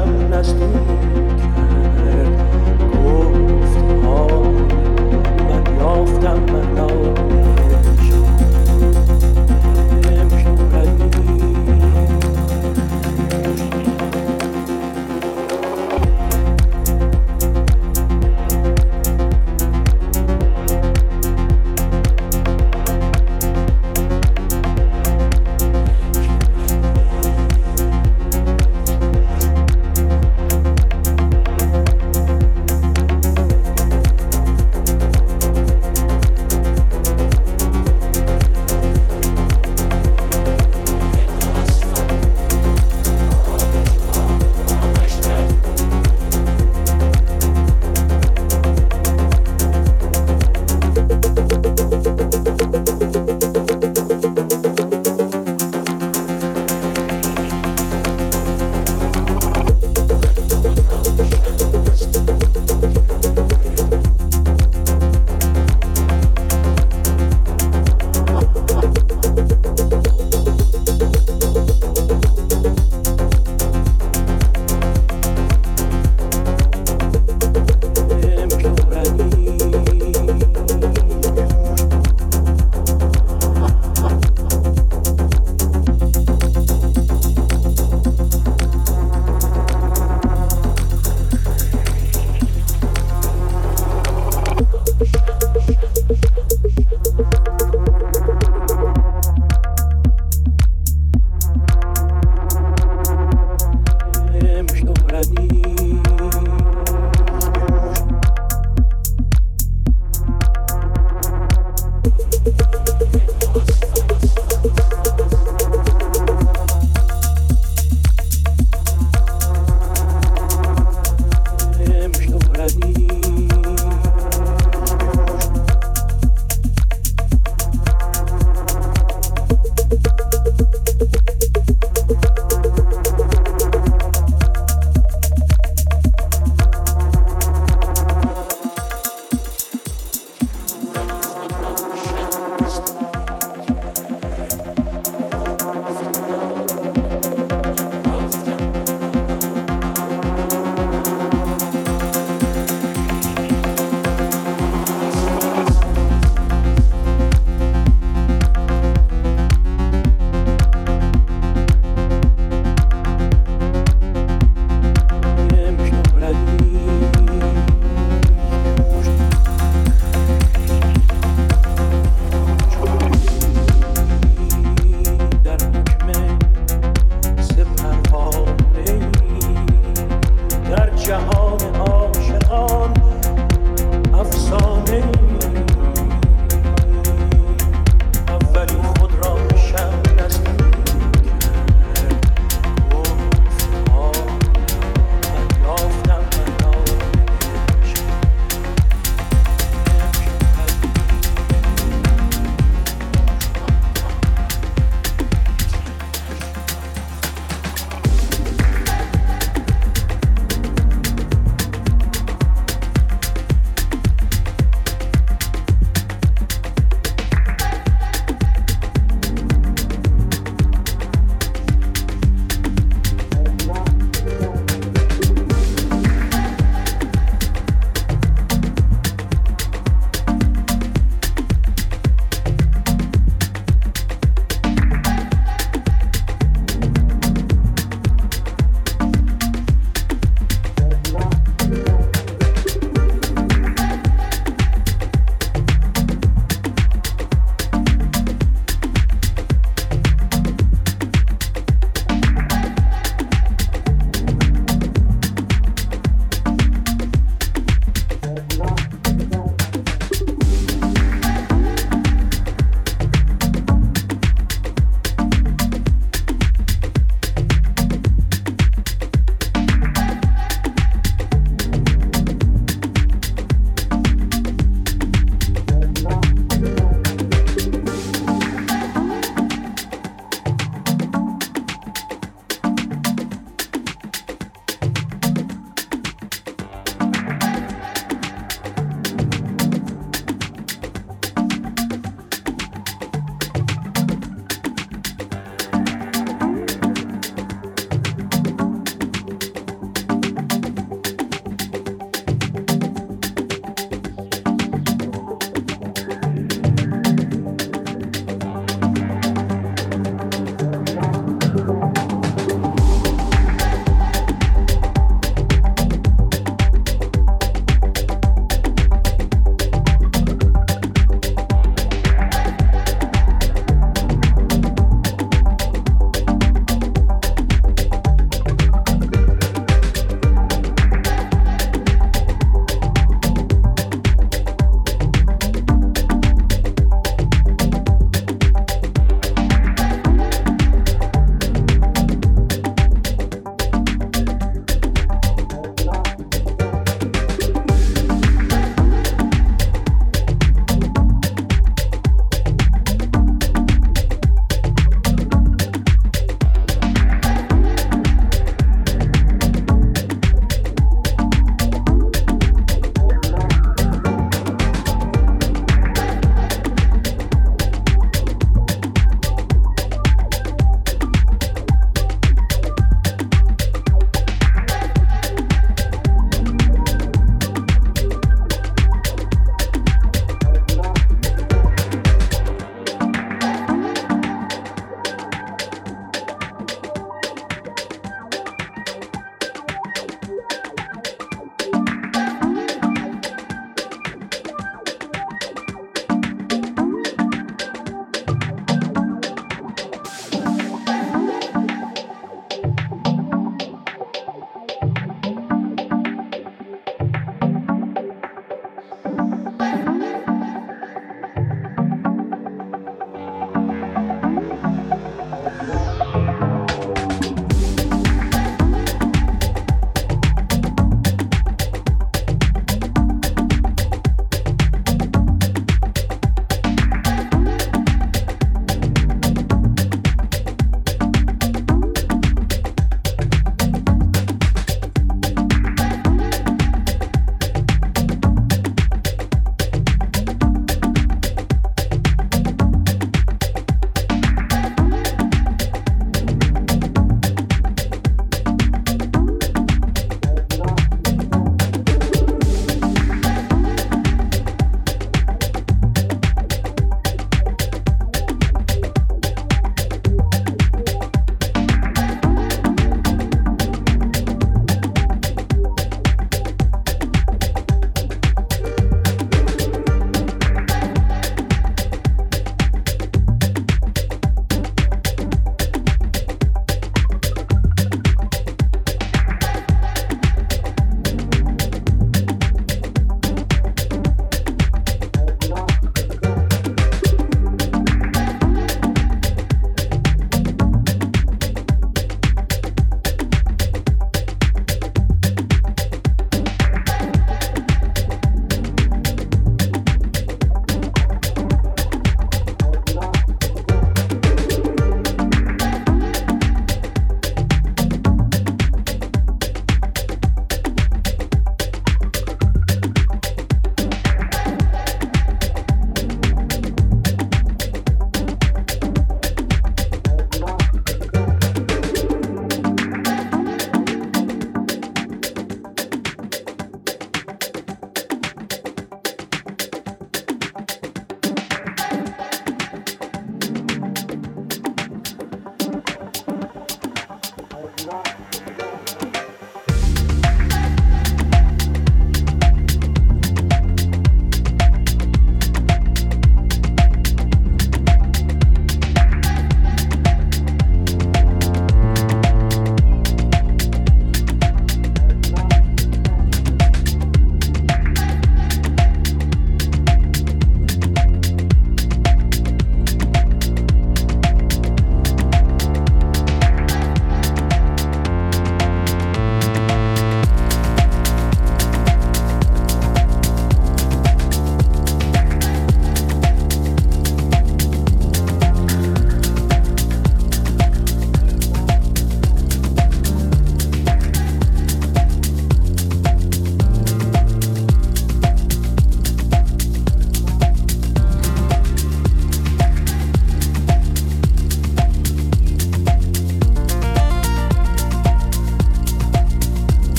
I'm not stupid.